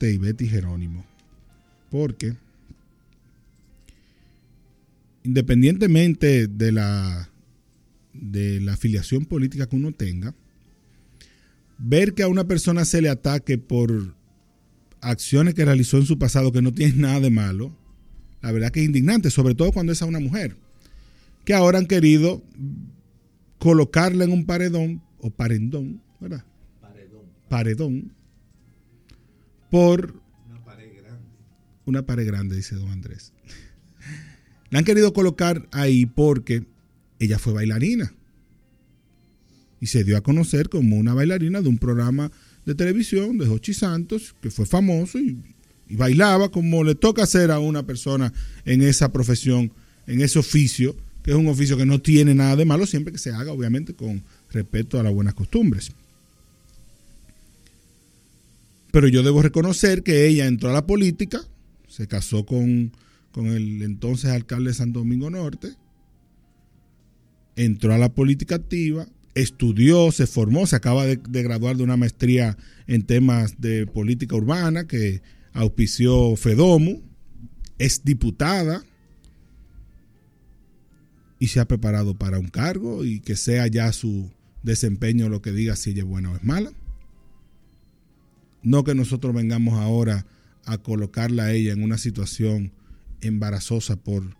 y Betty Jerónimo. Porque independientemente de la, de la afiliación política que uno tenga, ver que a una persona se le ataque por acciones que realizó en su pasado que no tienen nada de malo, la verdad que es indignante, sobre todo cuando es a una mujer, que ahora han querido colocarla en un paredón o parendón, ¿verdad? Paredón. Paredón. Por una pared grande. Una pared grande, dice don Andrés. La han querido colocar ahí porque ella fue bailarina. Y se dio a conocer como una bailarina de un programa de televisión de Jochi Santos, que fue famoso y, y bailaba como le toca hacer a una persona en esa profesión, en ese oficio, que es un oficio que no tiene nada de malo, siempre que se haga, obviamente, con respeto a las buenas costumbres. Pero yo debo reconocer que ella entró a la política, se casó con con el entonces alcalde de Santo Domingo Norte, entró a la política activa, estudió, se formó, se acaba de, graduar de una maestría en temas de política urbana que auspició Fedomu, es diputada y se ha preparado para un cargo y que sea ya su desempeño lo que diga si ella es buena o es mala. No que nosotros vengamos ahora a colocarla a ella en una situación embarazosa por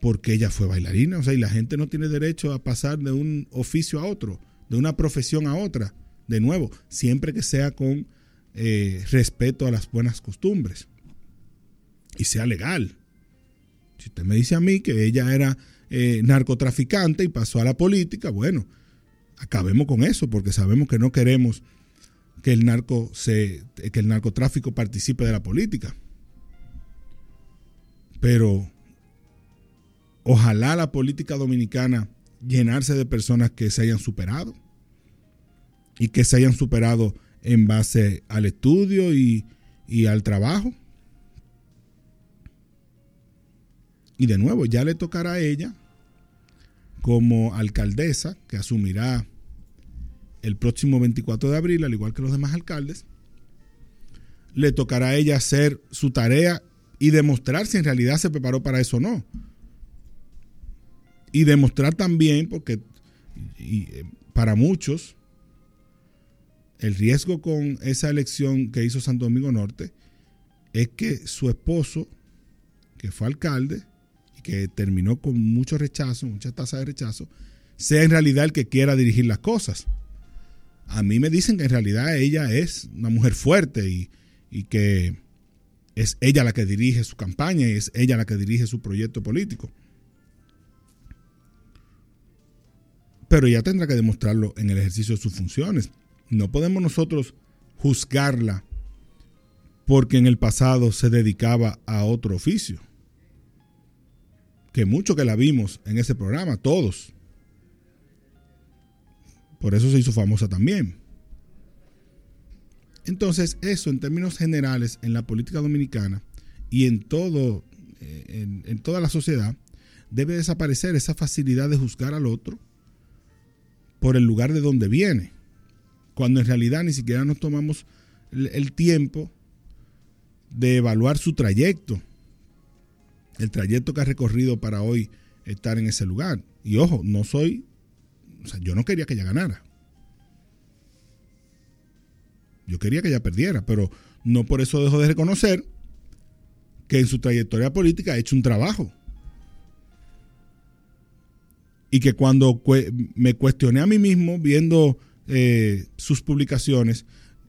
porque ella fue bailarina. O sea, y la gente no tiene derecho a pasar de un oficio a otro, de una profesión a otra. De nuevo, siempre que sea con eh, respeto a las buenas costumbres y sea legal. Si usted me dice a mí que ella era eh, narcotraficante y pasó a la política, bueno, acabemos con eso, porque sabemos que no queremos que el narco se, que el narcotráfico participe de la política. Pero ojalá la política dominicana llenarse de personas que se hayan superado y que se hayan superado en base al estudio y, al trabajo. Y de nuevo, ya le tocará a ella, como alcaldesa, que asumirá el próximo 24 de abril, al igual que los demás alcaldes, le tocará a ella hacer su tarea y demostrar si en realidad se preparó para eso o no. Y demostrar también, porque eh, para muchos, el riesgo con esa elección que hizo Santo Domingo Norte es que su esposo, que fue alcalde y que terminó con mucho rechazo, mucha tasa de rechazo, sea en realidad el que quiera dirigir las cosas. A mí me dicen que en realidad ella es una mujer fuerte y, y que es ella la que dirige su campaña y es ella la que dirige su proyecto político. Pero ella tendrá que demostrarlo en el ejercicio de sus funciones. No podemos nosotros juzgarla porque en el pasado se dedicaba a otro oficio. Que mucho que la vimos en ese programa, todos. Por eso se hizo famosa también. Entonces, eso en términos generales en la política dominicana y en todo, eh, en, toda la sociedad, debe desaparecer esa facilidad de juzgar al otro por el lugar de donde viene, cuando en realidad ni siquiera nos tomamos el, tiempo de evaluar su trayecto, el trayecto que ha recorrido para hoy estar en ese lugar. Y ojo, no soy, o sea, yo no quería que ella ganara. Yo quería que ella perdiera, pero no por eso dejo de reconocer que en su trayectoria política ha hecho un trabajo. Y que cuando me cuestioné a mí mismo viendo eh, sus publicaciones,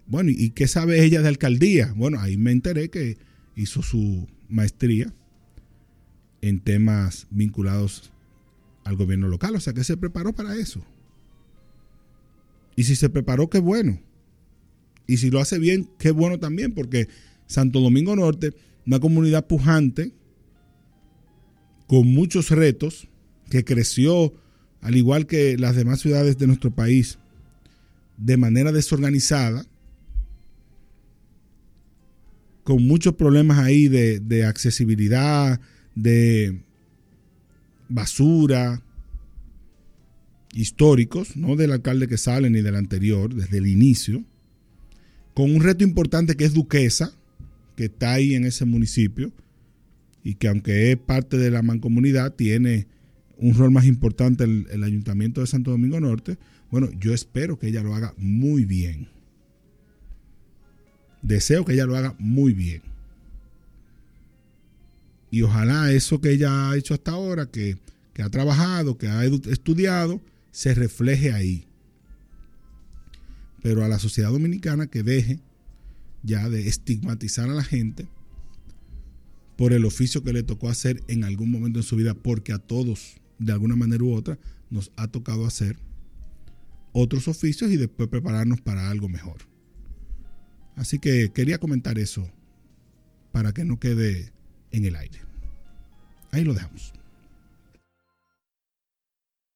bueno, ¿y qué sabe ella de alcaldía? Bueno, ahí me enteré que hizo su maestría en temas vinculados al gobierno local, o sea que se preparó para eso. Y si se preparó, qué bueno. Y si lo hace bien, qué bueno también, porque Santo Domingo Norte, una comunidad pujante, con muchos retos, que creció, al igual que las demás ciudades de nuestro país, de manera desorganizada, con muchos problemas ahí de, de accesibilidad, de basura, históricos, no del alcalde que sale ni del anterior, desde el inicio con un reto importante que es Duquesa, que está ahí en ese municipio y que aunque es parte de la mancomunidad, tiene un rol más importante el, el Ayuntamiento de Santo Domingo Norte, bueno, yo espero que ella lo haga muy bien. Deseo que ella lo haga muy bien. Y ojalá eso que ella ha hecho hasta ahora, que, que ha trabajado, que ha estudiado, se refleje ahí. Pero a la sociedad dominicana que deje ya de estigmatizar a la gente por el oficio que le tocó hacer en algún momento en su vida, porque a todos, de alguna manera u otra, nos ha tocado hacer otros oficios y después prepararnos para algo mejor. Así que quería comentar eso para que no quede en el aire. Ahí lo dejamos.